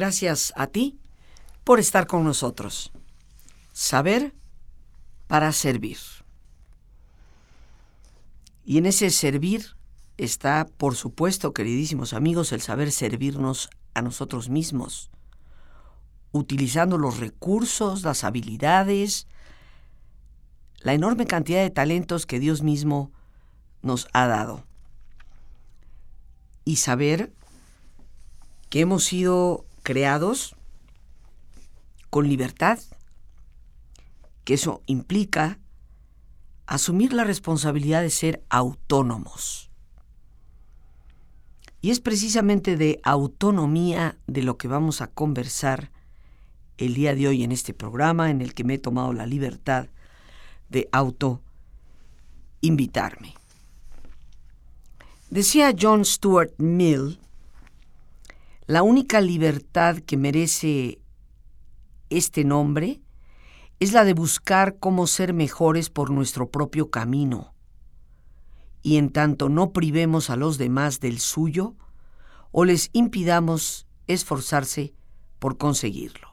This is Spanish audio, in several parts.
Gracias a ti por estar con nosotros. Saber para servir. Y en ese servir está, por supuesto, queridísimos amigos, el saber servirnos a nosotros mismos, utilizando los recursos, las habilidades, la enorme cantidad de talentos que Dios mismo nos ha dado. Y saber que hemos sido creados con libertad, que eso implica asumir la responsabilidad de ser autónomos. Y es precisamente de autonomía de lo que vamos a conversar el día de hoy en este programa en el que me he tomado la libertad de auto invitarme. Decía John Stuart Mill, la única libertad que merece este nombre es la de buscar cómo ser mejores por nuestro propio camino, y en tanto no privemos a los demás del suyo, o les impidamos esforzarse por conseguirlo.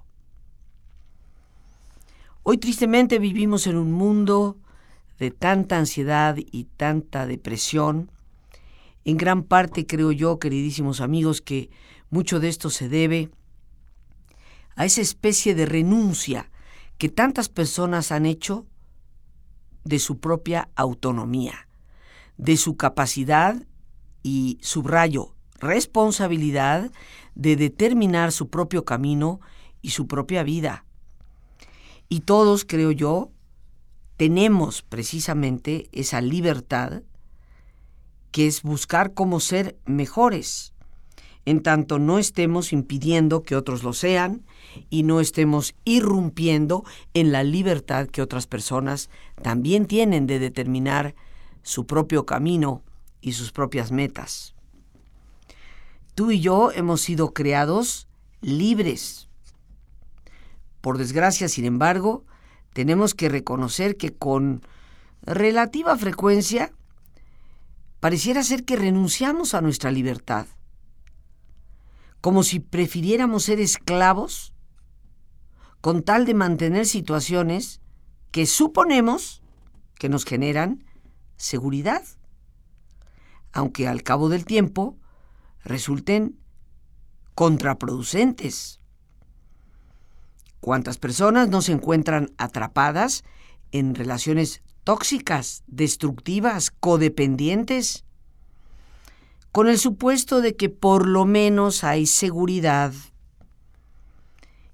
Hoy tristemente vivimos en un mundo de tanta ansiedad y tanta depresión. En gran parte creo yo, queridísimos amigos, que mucho de esto se debe a esa especie de renuncia que tantas personas han hecho de su propia autonomía, de su capacidad y, subrayo, responsabilidad de determinar su propio camino y su propia vida. Y todos, creo yo, tenemos precisamente esa libertad que es buscar cómo ser mejores, en tanto no estemos impidiendo que otros lo sean y no estemos irrumpiendo en la libertad que otras personas también tienen de determinar su propio camino y sus propias metas. Tú y yo hemos sido creados libres. Por desgracia, sin embargo, tenemos que reconocer que con relativa frecuencia pareciera ser que renunciamos a nuestra libertad como si prefiriéramos ser esclavos con tal de mantener situaciones que suponemos que nos generan seguridad, aunque al cabo del tiempo resulten contraproducentes. ¿Cuántas personas no se encuentran atrapadas en relaciones tóxicas, destructivas, codependientes? Con el supuesto de que por lo menos hay seguridad.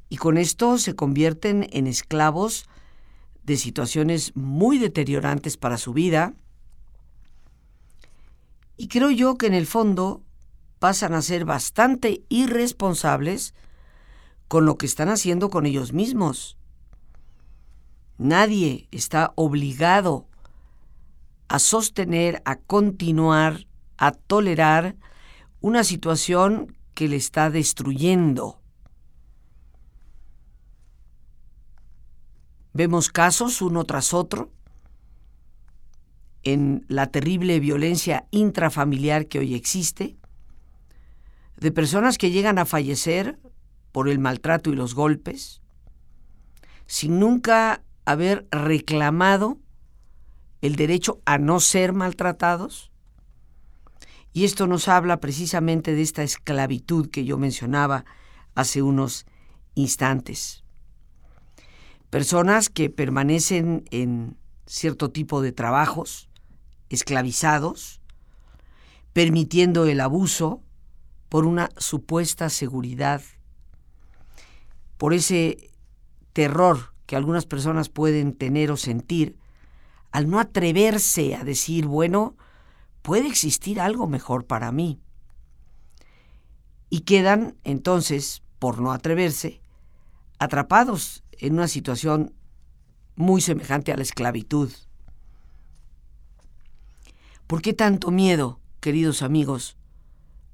Y con esto se convierten en esclavos de situaciones muy deteriorantes para su vida. Y creo yo que en el fondo pasan a ser bastante irresponsables con lo que están haciendo con ellos mismos. Nadie está obligado a sostener, a continuar a tolerar una situación que le está destruyendo. Vemos casos uno tras otro en la terrible violencia intrafamiliar que hoy existe, de personas que llegan a fallecer por el maltrato y los golpes, sin nunca haber reclamado el derecho a no ser maltratados, y esto nos habla precisamente de esta esclavitud que yo mencionaba hace unos instantes. Personas que permanecen en cierto tipo de trabajos, esclavizados, permitiendo el abuso por una supuesta seguridad, por ese terror que algunas personas pueden tener o sentir al no atreverse a decir, bueno, puede existir algo mejor para mí. Y quedan entonces, por no atreverse, atrapados en una situación muy semejante a la esclavitud. ¿Por qué tanto miedo, queridos amigos?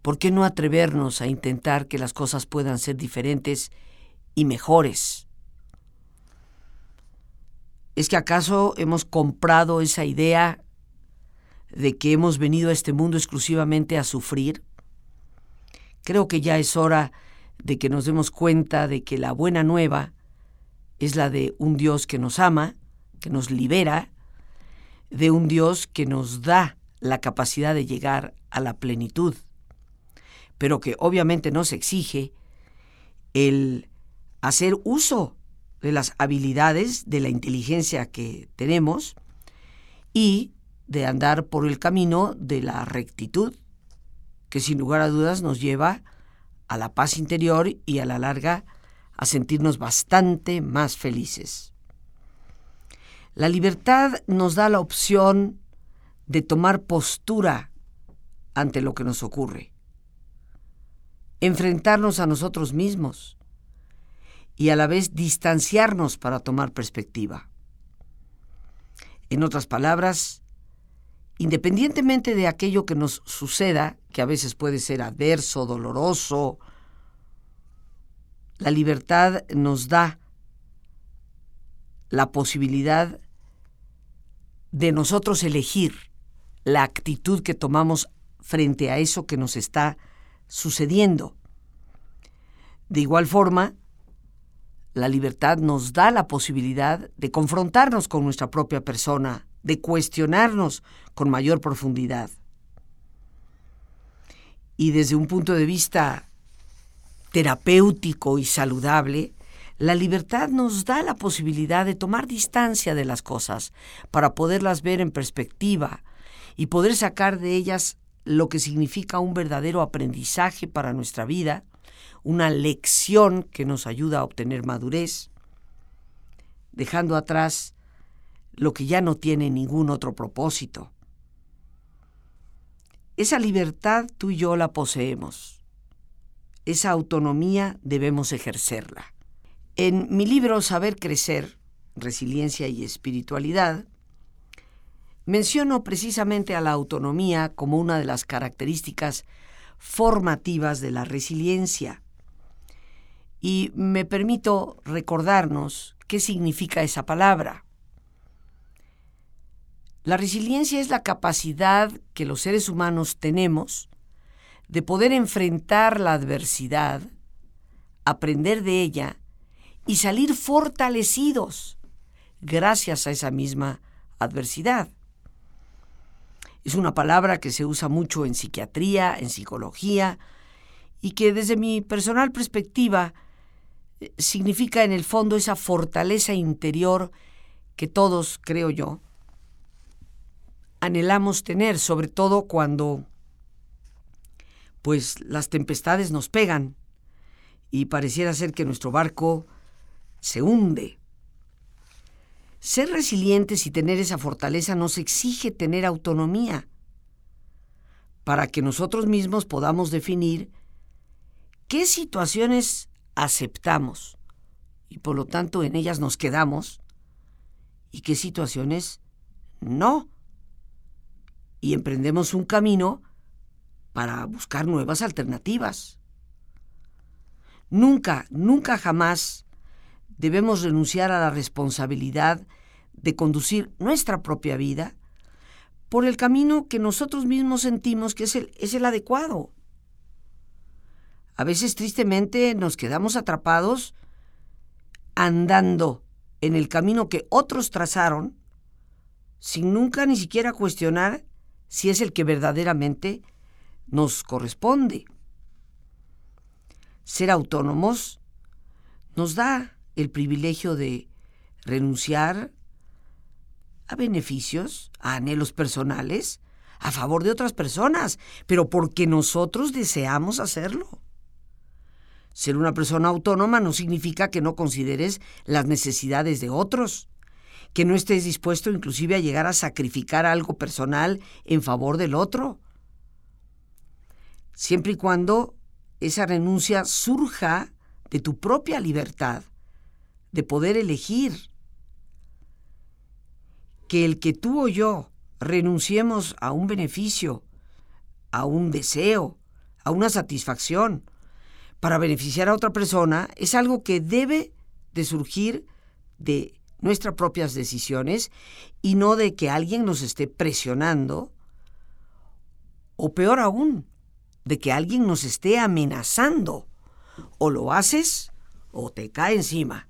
¿Por qué no atrevernos a intentar que las cosas puedan ser diferentes y mejores? ¿Es que acaso hemos comprado esa idea de que hemos venido a este mundo exclusivamente a sufrir? Creo que ya es hora de que nos demos cuenta de que la buena nueva es la de un Dios que nos ama, que nos libera, de un Dios que nos da la capacidad de llegar a la plenitud, pero que obviamente nos exige el hacer uso de las habilidades, de la inteligencia que tenemos y de andar por el camino de la rectitud, que sin lugar a dudas nos lleva a la paz interior y a la larga a sentirnos bastante más felices. La libertad nos da la opción de tomar postura ante lo que nos ocurre, enfrentarnos a nosotros mismos y a la vez distanciarnos para tomar perspectiva. En otras palabras, independientemente de aquello que nos suceda, que a veces puede ser adverso, doloroso, la libertad nos da la posibilidad de nosotros elegir la actitud que tomamos frente a eso que nos está sucediendo. De igual forma, la libertad nos da la posibilidad de confrontarnos con nuestra propia persona, de cuestionarnos con mayor profundidad. Y desde un punto de vista terapéutico y saludable, la libertad nos da la posibilidad de tomar distancia de las cosas para poderlas ver en perspectiva y poder sacar de ellas lo que significa un verdadero aprendizaje para nuestra vida, una lección que nos ayuda a obtener madurez, dejando atrás lo que ya no tiene ningún otro propósito. Esa libertad tú y yo la poseemos. Esa autonomía debemos ejercerla. En mi libro Saber Crecer, Resiliencia y Espiritualidad, menciono precisamente a la autonomía como una de las características formativas de la resiliencia. Y me permito recordarnos qué significa esa palabra. La resiliencia es la capacidad que los seres humanos tenemos de poder enfrentar la adversidad, aprender de ella y salir fortalecidos gracias a esa misma adversidad. Es una palabra que se usa mucho en psiquiatría, en psicología, y que desde mi personal perspectiva eh, significa en el fondo esa fortaleza interior que todos, creo yo, anhelamos tener, sobre todo cuando pues las tempestades nos pegan y pareciera ser que nuestro barco se hunde. Ser resilientes y tener esa fortaleza nos exige tener autonomía para que nosotros mismos podamos definir qué situaciones aceptamos y por lo tanto en ellas nos quedamos y qué situaciones no. Y emprendemos un camino para buscar nuevas alternativas. Nunca, nunca jamás debemos renunciar a la responsabilidad de conducir nuestra propia vida por el camino que nosotros mismos sentimos que es el, es el adecuado. A veces tristemente nos quedamos atrapados andando en el camino que otros trazaron sin nunca ni siquiera cuestionar si es el que verdaderamente nos corresponde. Ser autónomos nos da el privilegio de renunciar a beneficios, a anhelos personales, a favor de otras personas, pero porque nosotros deseamos hacerlo. Ser una persona autónoma no significa que no consideres las necesidades de otros, que no estés dispuesto inclusive a llegar a sacrificar algo personal en favor del otro, siempre y cuando esa renuncia surja de tu propia libertad de poder elegir. Que el que tú o yo renunciemos a un beneficio, a un deseo, a una satisfacción, para beneficiar a otra persona, es algo que debe de surgir de nuestras propias decisiones y no de que alguien nos esté presionando, o peor aún, de que alguien nos esté amenazando o lo haces o te cae encima.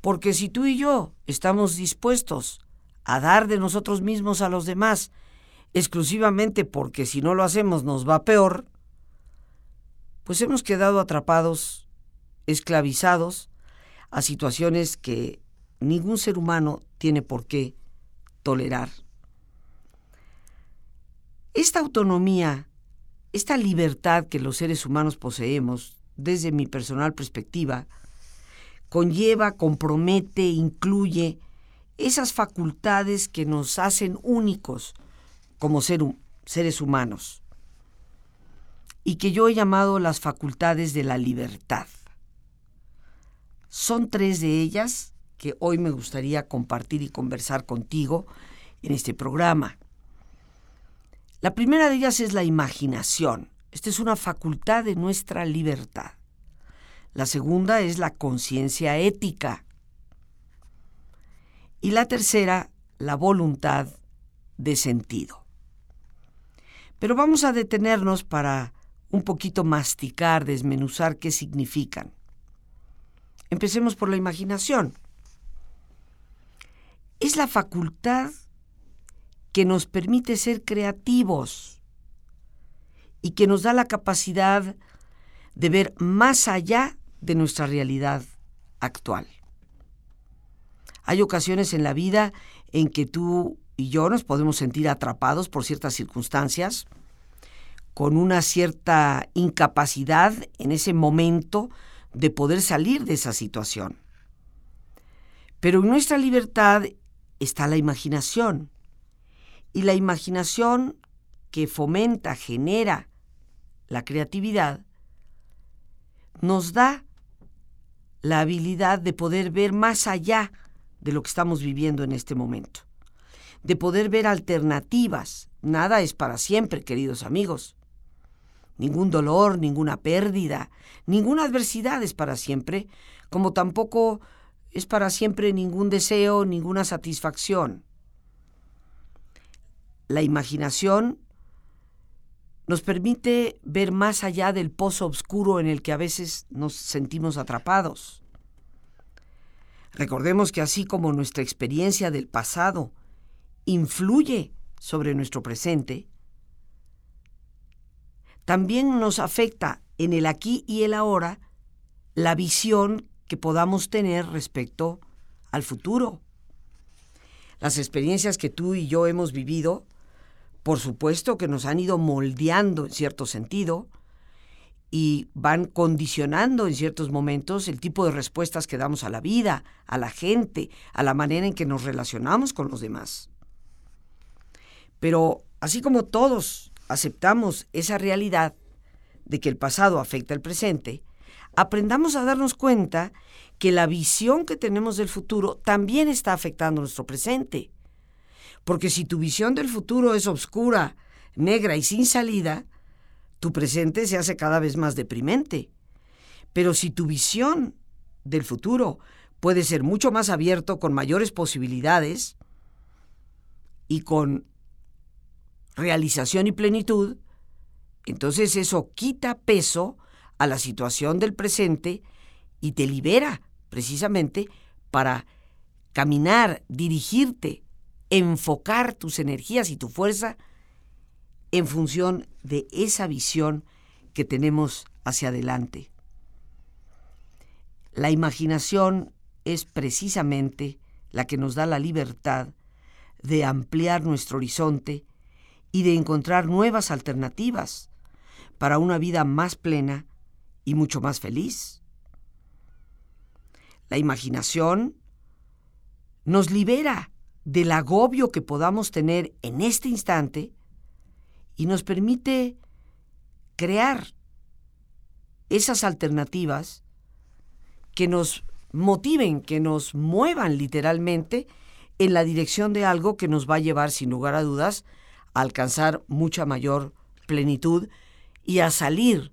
Porque si tú y yo estamos dispuestos a dar de nosotros mismos a los demás, exclusivamente porque si no lo hacemos nos va peor, pues hemos quedado atrapados, esclavizados a situaciones que ningún ser humano tiene por qué tolerar. Esta autonomía, esta libertad que los seres humanos poseemos, desde mi personal perspectiva, conlleva, compromete, incluye esas facultades que nos hacen únicos como seres humanos y que yo he llamado las facultades de la libertad. Son tres de ellas que hoy me gustaría compartir y conversar contigo en este programa. La primera de ellas es la imaginación. Esta es una facultad de nuestra libertad. La segunda es la conciencia ética. Y la tercera, la voluntad de sentido. Pero vamos a detenernos para un poquito masticar, desmenuzar qué significan. Empecemos por la imaginación. Es la facultad que nos permite ser creativos y que nos da la capacidad de ver más allá de nuestra realidad actual. Hay ocasiones en la vida en que tú y yo nos podemos sentir atrapados por ciertas circunstancias, con una cierta incapacidad en ese momento de poder salir de esa situación. Pero en nuestra libertad está la imaginación. Y la imaginación que fomenta, genera la creatividad, nos da la habilidad de poder ver más allá de lo que estamos viviendo en este momento, de poder ver alternativas. Nada es para siempre, queridos amigos. Ningún dolor, ninguna pérdida, ninguna adversidad es para siempre, como tampoco es para siempre ningún deseo, ninguna satisfacción la imaginación nos permite ver más allá del pozo oscuro en el que a veces nos sentimos atrapados. Recordemos que así como nuestra experiencia del pasado influye sobre nuestro presente, también nos afecta en el aquí y el ahora la visión que podamos tener respecto al futuro. Las experiencias que tú y yo hemos vivido por supuesto que nos han ido moldeando en cierto sentido y van condicionando en ciertos momentos el tipo de respuestas que damos a la vida, a la gente, a la manera en que nos relacionamos con los demás. Pero así como todos aceptamos esa realidad de que el pasado afecta al presente, aprendamos a darnos cuenta que la visión que tenemos del futuro también está afectando nuestro presente. Porque si tu visión del futuro es oscura, negra y sin salida, tu presente se hace cada vez más deprimente. Pero si tu visión del futuro puede ser mucho más abierto, con mayores posibilidades y con realización y plenitud, entonces eso quita peso a la situación del presente y te libera precisamente para caminar, dirigirte enfocar tus energías y tu fuerza en función de esa visión que tenemos hacia adelante. La imaginación es precisamente la que nos da la libertad de ampliar nuestro horizonte y de encontrar nuevas alternativas para una vida más plena y mucho más feliz. La imaginación nos libera del agobio que podamos tener en este instante y nos permite crear esas alternativas que nos motiven, que nos muevan literalmente en la dirección de algo que nos va a llevar, sin lugar a dudas, a alcanzar mucha mayor plenitud y a salir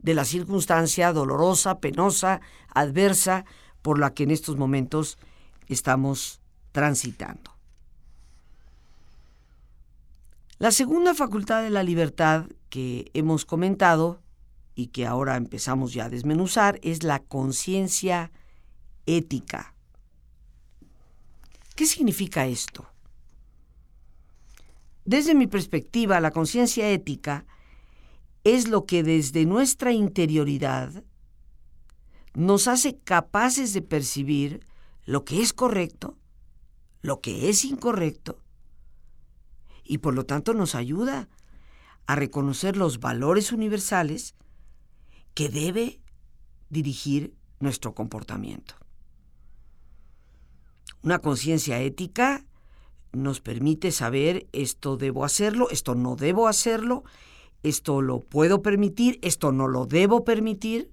de la circunstancia dolorosa, penosa, adversa por la que en estos momentos estamos transitando. La segunda facultad de la libertad que hemos comentado y que ahora empezamos ya a desmenuzar es la conciencia ética. ¿Qué significa esto? Desde mi perspectiva, la conciencia ética es lo que desde nuestra interioridad nos hace capaces de percibir lo que es correcto, lo que es incorrecto, y por lo tanto nos ayuda a reconocer los valores universales que debe dirigir nuestro comportamiento. Una conciencia ética nos permite saber esto debo hacerlo, esto no debo hacerlo, esto lo puedo permitir, esto no lo debo permitir.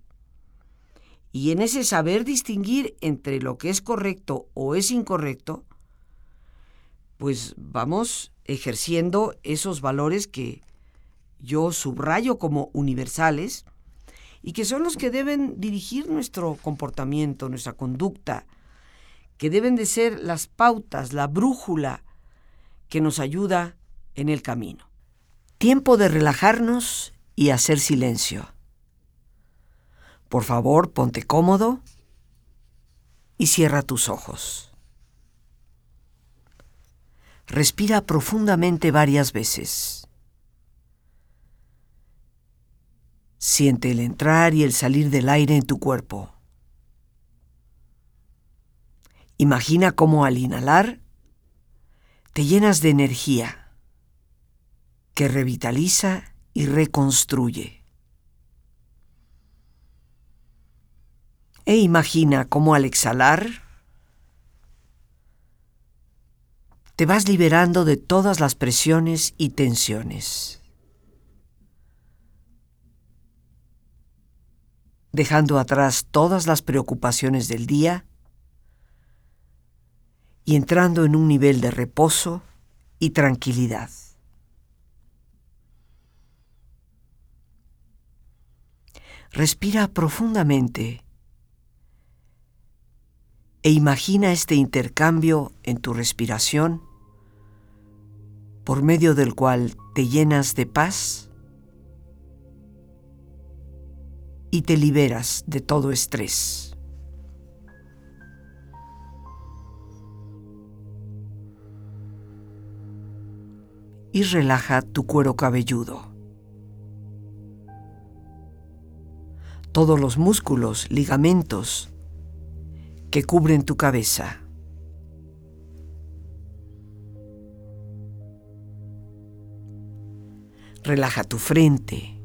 Y en ese saber distinguir entre lo que es correcto o es incorrecto, pues vamos ejerciendo esos valores que yo subrayo como universales y que son los que deben dirigir nuestro comportamiento, nuestra conducta, que deben de ser las pautas, la brújula que nos ayuda en el camino. Tiempo de relajarnos y hacer silencio. Por favor, ponte cómodo y cierra tus ojos. Respira profundamente varias veces. Siente el entrar y el salir del aire en tu cuerpo. Imagina cómo al inhalar te llenas de energía que revitaliza y reconstruye. E imagina cómo al exhalar te vas liberando de todas las presiones y tensiones. dejando atrás todas las preocupaciones del día y entrando en un nivel de reposo y tranquilidad. Respira profundamente e imagina este intercambio en tu respiración por medio del cual te llenas de paz y te liberas de todo estrés. Y relaja tu cuero cabelludo. Todos los músculos, ligamentos que cubren tu cabeza. Relaja tu frente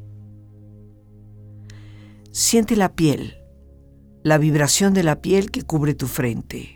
Siente la piel, la vibración de la piel que cubre tu frente.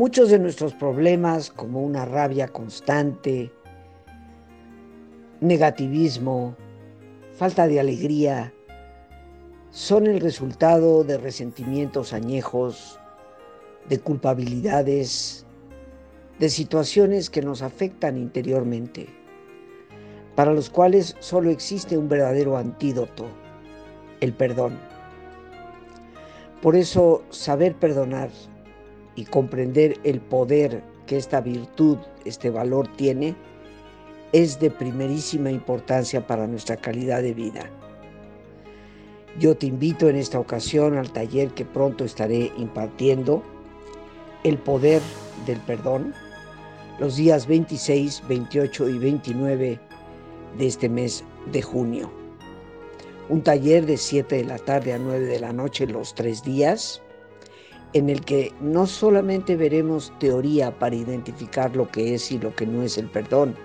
Muchos de nuestros problemas, como una rabia constante, negativismo, falta de alegría, son el resultado de resentimientos añejos, de culpabilidades, de situaciones que nos afectan interiormente, para los cuales solo existe un verdadero antídoto, el perdón. Por eso, saber perdonar y comprender el poder que esta virtud, este valor tiene, es de primerísima importancia para nuestra calidad de vida. Yo te invito en esta ocasión al taller que pronto estaré impartiendo, El poder del perdón, los días 26, 28 y 29 de este mes de junio. Un taller de 7 de la tarde a 9 de la noche los tres días en el que no solamente veremos teoría para identificar lo que es y lo que no es el perdón,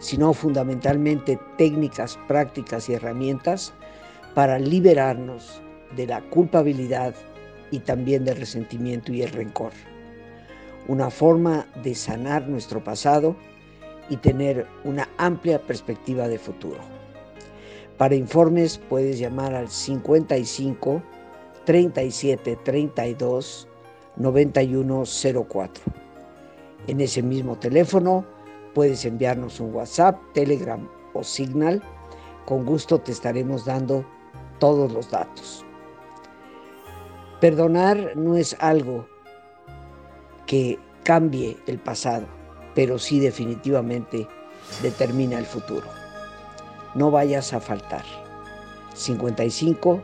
sino fundamentalmente técnicas, prácticas y herramientas para liberarnos de la culpabilidad y también del resentimiento y el rencor. Una forma de sanar nuestro pasado y tener una amplia perspectiva de futuro. Para informes puedes llamar al 55 37 32 9104. En ese mismo teléfono puedes enviarnos un WhatsApp, Telegram o Signal. Con gusto te estaremos dando todos los datos. Perdonar no es algo que cambie el pasado, pero sí definitivamente determina el futuro. No vayas a faltar. 55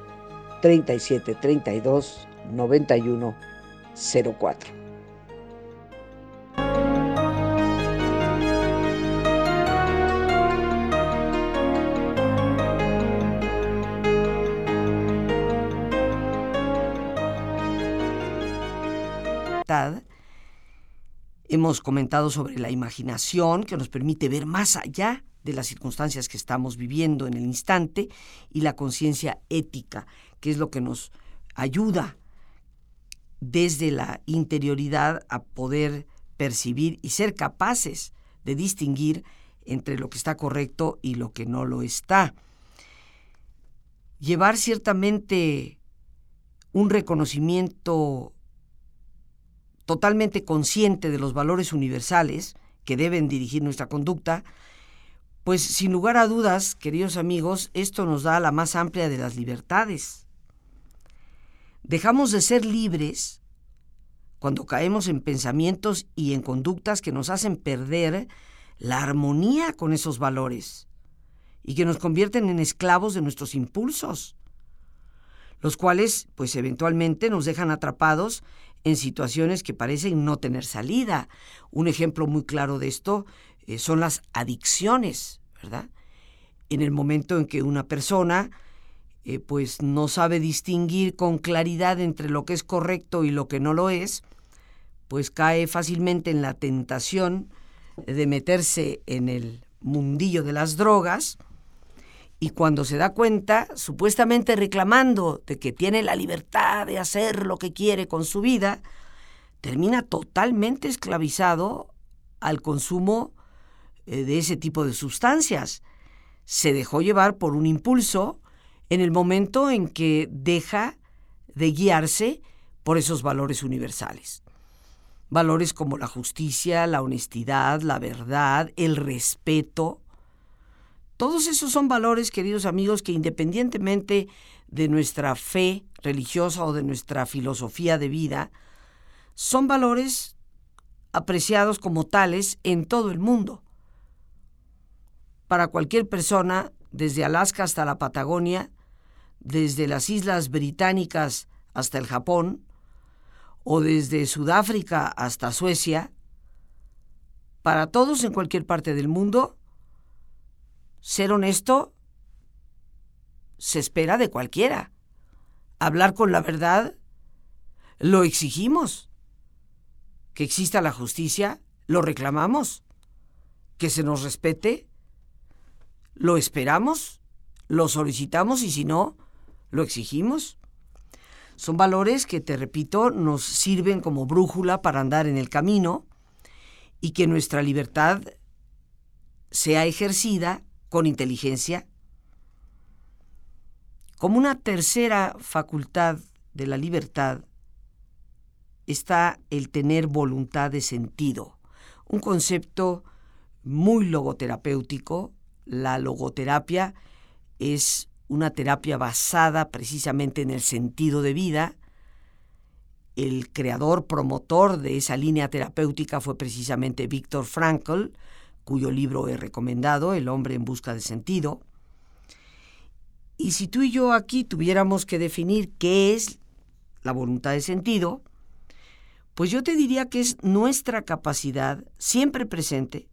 37 32 91 04. Hemos comentado sobre la imaginación que nos permite ver más allá de las circunstancias que estamos viviendo en el instante y la conciencia ética, que es lo que nos ayuda desde la interioridad a poder percibir y ser capaces de distinguir entre lo que está correcto y lo que no lo está. Llevar ciertamente un reconocimiento totalmente consciente de los valores universales que deben dirigir nuestra conducta, pues sin lugar a dudas, queridos amigos, esto nos da la más amplia de las libertades. Dejamos de ser libres cuando caemos en pensamientos y en conductas que nos hacen perder la armonía con esos valores y que nos convierten en esclavos de nuestros impulsos, los cuales pues eventualmente nos dejan atrapados en situaciones que parecen no tener salida. Un ejemplo muy claro de esto eh, son las adicciones, ¿verdad? En el momento en que una persona eh, pues no sabe distinguir con claridad entre lo que es correcto y lo que no lo es, pues cae fácilmente en la tentación de meterse en el mundillo de las drogas y cuando se da cuenta, supuestamente reclamando de que tiene la libertad de hacer lo que quiere con su vida, termina totalmente esclavizado al consumo de ese tipo de sustancias. Se dejó llevar por un impulso en el momento en que deja de guiarse por esos valores universales. Valores como la justicia, la honestidad, la verdad, el respeto, todos esos son valores, queridos amigos, que independientemente de nuestra fe religiosa o de nuestra filosofía de vida, son valores apreciados como tales en todo el mundo. Para cualquier persona, desde Alaska hasta la Patagonia, desde las Islas Británicas hasta el Japón, o desde Sudáfrica hasta Suecia, para todos en cualquier parte del mundo, ser honesto se espera de cualquiera. Hablar con la verdad lo exigimos. Que exista la justicia lo reclamamos. Que se nos respete lo esperamos, lo solicitamos y si no, lo exigimos. Son valores que, te repito, nos sirven como brújula para andar en el camino y que nuestra libertad sea ejercida con inteligencia. Como una tercera facultad de la libertad está el tener voluntad de sentido, un concepto muy logoterapéutico. La logoterapia es una terapia basada precisamente en el sentido de vida. El creador, promotor de esa línea terapéutica fue precisamente Víctor Frankl, cuyo libro he recomendado, El hombre en busca de sentido. Y si tú y yo aquí tuviéramos que definir qué es la voluntad de sentido, pues yo te diría que es nuestra capacidad, siempre presente,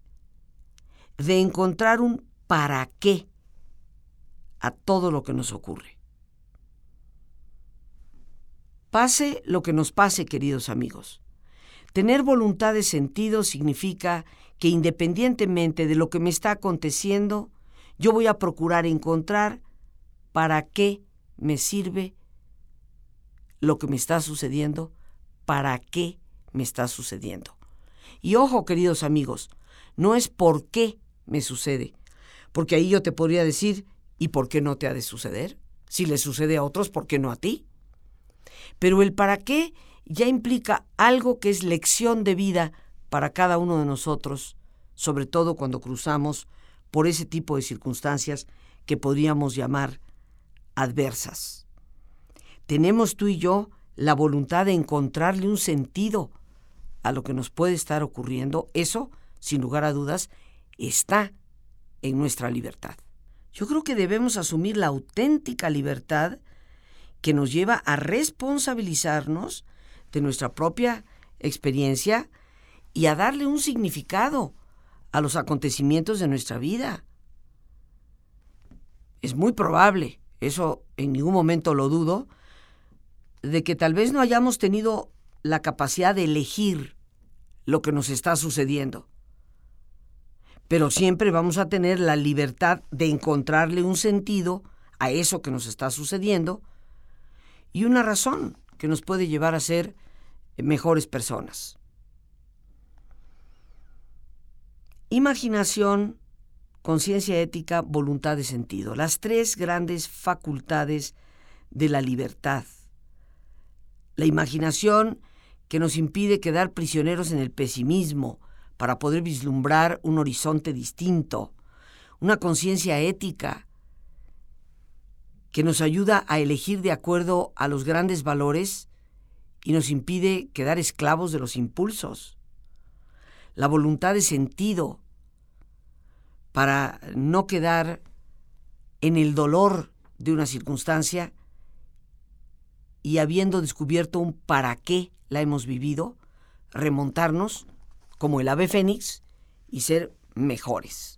de encontrar un para qué a todo lo que nos ocurre. Pase lo que nos pase, queridos amigos. Tener voluntad de sentido significa que independientemente de lo que me está aconteciendo, yo voy a procurar encontrar para qué me sirve lo que me está sucediendo, para qué me está sucediendo. Y ojo, queridos amigos, no es por qué me sucede, porque ahí yo te podría decir, ¿y por qué no te ha de suceder? Si le sucede a otros, ¿por qué no a ti? Pero el para qué ya implica algo que es lección de vida para cada uno de nosotros, sobre todo cuando cruzamos por ese tipo de circunstancias que podríamos llamar adversas. Tenemos tú y yo la voluntad de encontrarle un sentido a lo que nos puede estar ocurriendo. Eso, sin lugar a dudas, está en nuestra libertad. Yo creo que debemos asumir la auténtica libertad que nos lleva a responsabilizarnos de nuestra propia experiencia y a darle un significado a los acontecimientos de nuestra vida. Es muy probable, eso en ningún momento lo dudo, de que tal vez no hayamos tenido la capacidad de elegir lo que nos está sucediendo. Pero siempre vamos a tener la libertad de encontrarle un sentido a eso que nos está sucediendo y una razón que nos puede llevar a ser mejores personas. Imaginación, conciencia ética, voluntad de sentido. Las tres grandes facultades de la libertad. La imaginación que nos impide quedar prisioneros en el pesimismo para poder vislumbrar un horizonte distinto. Una conciencia ética que nos ayuda a elegir de acuerdo a los grandes valores y nos impide quedar esclavos de los impulsos. La voluntad de sentido para no quedar en el dolor de una circunstancia y habiendo descubierto un para qué la hemos vivido, remontarnos como el ave fénix y ser mejores.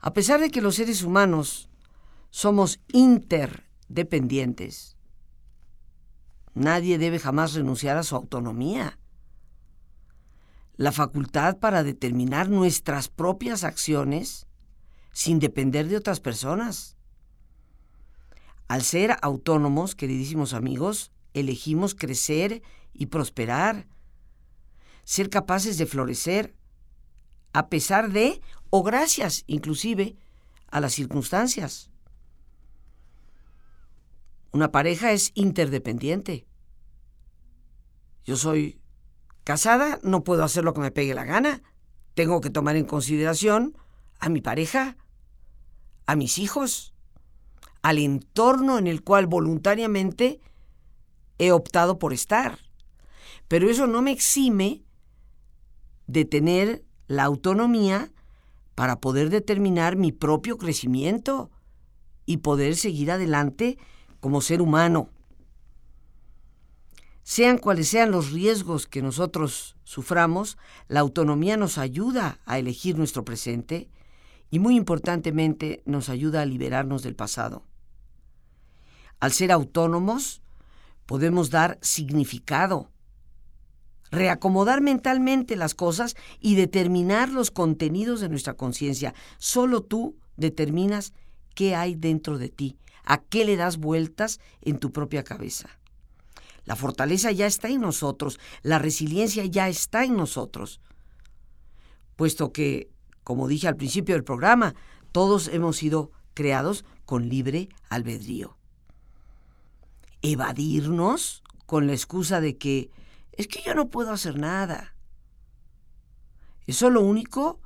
A pesar de que los seres humanos somos interdependientes, nadie debe jamás renunciar a su autonomía. La facultad para determinar nuestras propias acciones sin depender de otras personas. Al ser autónomos, queridísimos amigos, elegimos crecer y prosperar, ser capaces de florecer, a pesar de, o gracias inclusive, a las circunstancias. Una pareja es interdependiente. Yo soy casada, no puedo hacer lo que me pegue la gana. Tengo que tomar en consideración a mi pareja, a mis hijos, al entorno en el cual voluntariamente he optado por estar. Pero eso no me exime de tener la autonomía para poder determinar mi propio crecimiento y poder seguir adelante como ser humano sean cuales sean los riesgos que nosotros suframos, la autonomía nos ayuda a elegir nuestro presente y muy importantemente nos ayuda a liberarnos del pasado. Al ser autónomos, podemos dar significado, reacomodar mentalmente las cosas y determinar los contenidos de nuestra conciencia. Solo tú determinas qué hay dentro de ti, a qué le das vueltas en tu propia cabeza. La fortaleza ya está en nosotros, la resiliencia ya está en nosotros. Puesto que, como dije al principio del programa, todos hemos sido creados con libre albedrío. Evadirnos con la excusa de que es que yo no puedo hacer nada. Eso lo único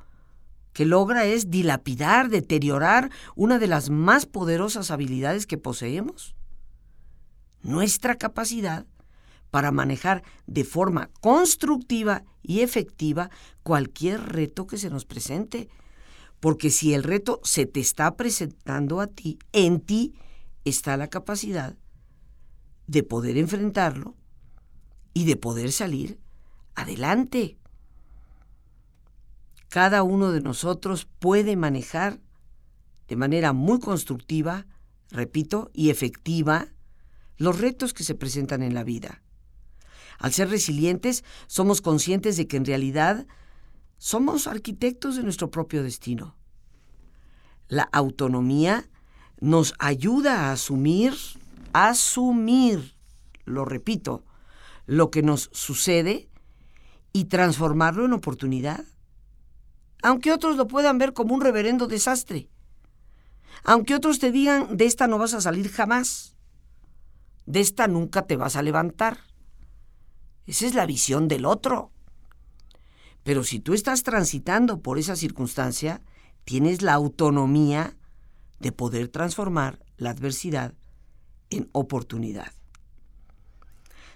que logra es dilapidar, deteriorar una de las más poderosas habilidades que poseemos. Nuestra capacidad para manejar de forma constructiva y efectiva cualquier reto que se nos presente. Porque si el reto se te está presentando a ti, en ti está la capacidad de poder enfrentarlo y de poder salir adelante. Cada uno de nosotros puede manejar de manera muy constructiva, repito, y efectiva los retos que se presentan en la vida. Al ser resilientes, somos conscientes de que en realidad somos arquitectos de nuestro propio destino. La autonomía nos ayuda a asumir, asumir, lo repito, lo que nos sucede y transformarlo en oportunidad. Aunque otros lo puedan ver como un reverendo desastre. Aunque otros te digan, de esta no vas a salir jamás. de esta nunca te vas a levantar. Esa es la visión del otro. Pero si tú estás transitando por esa circunstancia, tienes la autonomía de poder transformar la adversidad en oportunidad.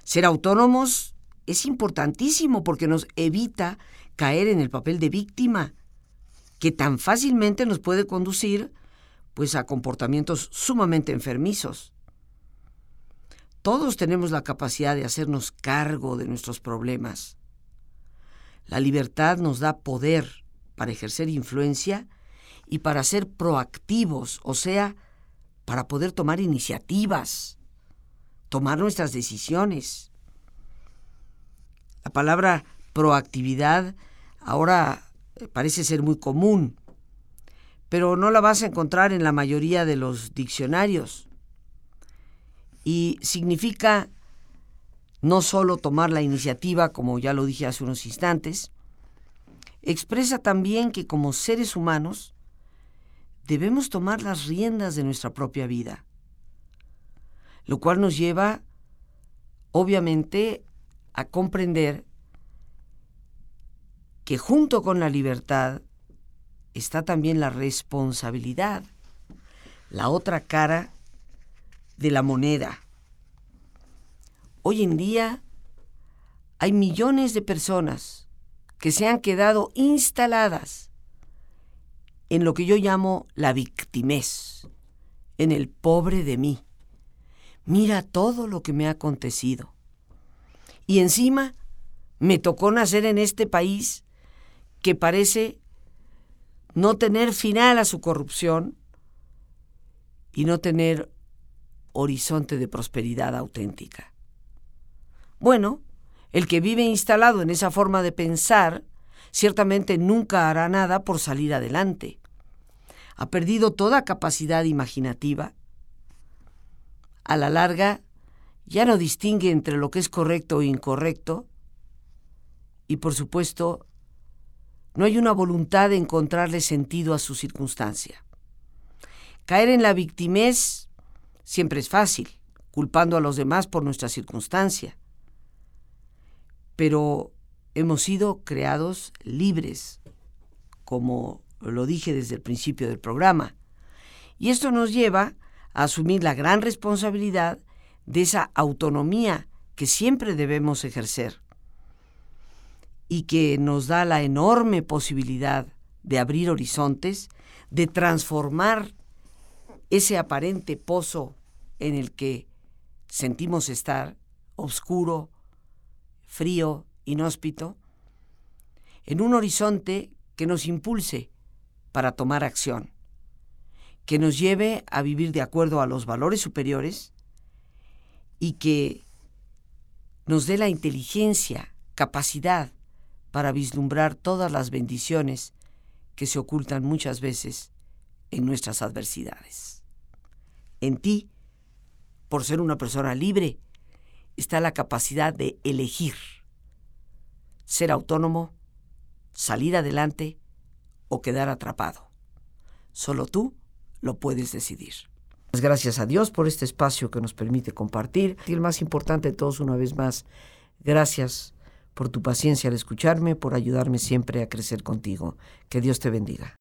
Ser autónomos es importantísimo porque nos evita caer en el papel de víctima, que tan fácilmente nos puede conducir pues a comportamientos sumamente enfermizos. Todos tenemos la capacidad de hacernos cargo de nuestros problemas. La libertad nos da poder para ejercer influencia y para ser proactivos, o sea, para poder tomar iniciativas, tomar nuestras decisiones. La palabra proactividad ahora parece ser muy común, pero no la vas a encontrar en la mayoría de los diccionarios y significa no solo tomar la iniciativa, como ya lo dije hace unos instantes, expresa también que como seres humanos debemos tomar las riendas de nuestra propia vida, lo cual nos lleva, obviamente, a comprender que junto con la libertad está también la responsabilidad, la otra cara de la moneda. Hoy en día hay millones de personas que se han quedado instaladas en lo que yo llamo la victimez, en el pobre de mí. Mira todo lo que me ha acontecido. Y encima me tocó nacer en este país que parece no tener final a su corrupción y no tener horizonte de prosperidad auténtica. Bueno, el que vive instalado en esa forma de pensar ciertamente nunca hará nada por salir adelante. Ha perdido toda capacidad imaginativa. A la larga, ya no distingue entre lo que es correcto e incorrecto. Y por supuesto, no hay una voluntad de encontrarle sentido a su circunstancia. Caer en la victimez Siempre es fácil, culpando a los demás por nuestra circunstancia. Pero hemos sido creados libres, como lo dije desde el principio del programa. Y esto nos lleva asumir la gran responsabilidad de esa autonomía que siempre debemos ejercer y que nos da la enorme posibilidad de abrir horizontes, de transformar ese aparente pozo en el que sentimos estar, oscuro, frío, inhóspito, en un horizonte que nos impulse para tomar acción, que nos lleve a vivir de acuerdo a los valores superiores y que nos dé la inteligencia, capacidad para vislumbrar todas las bendiciones que se ocultan muchas veces en nuestras adversidades. En ti, por ser una persona libre, está la capacidad de elegir, ser autónomo, salir adelante o quedar atrapado. Solo tú lo puedes decidir. Pues gracias a Dios por este espacio que nos permite compartir. Y el más importante de todos, una vez más, gracias por tu paciencia al escucharme, por ayudarme siempre a crecer contigo. Que Dios te bendiga.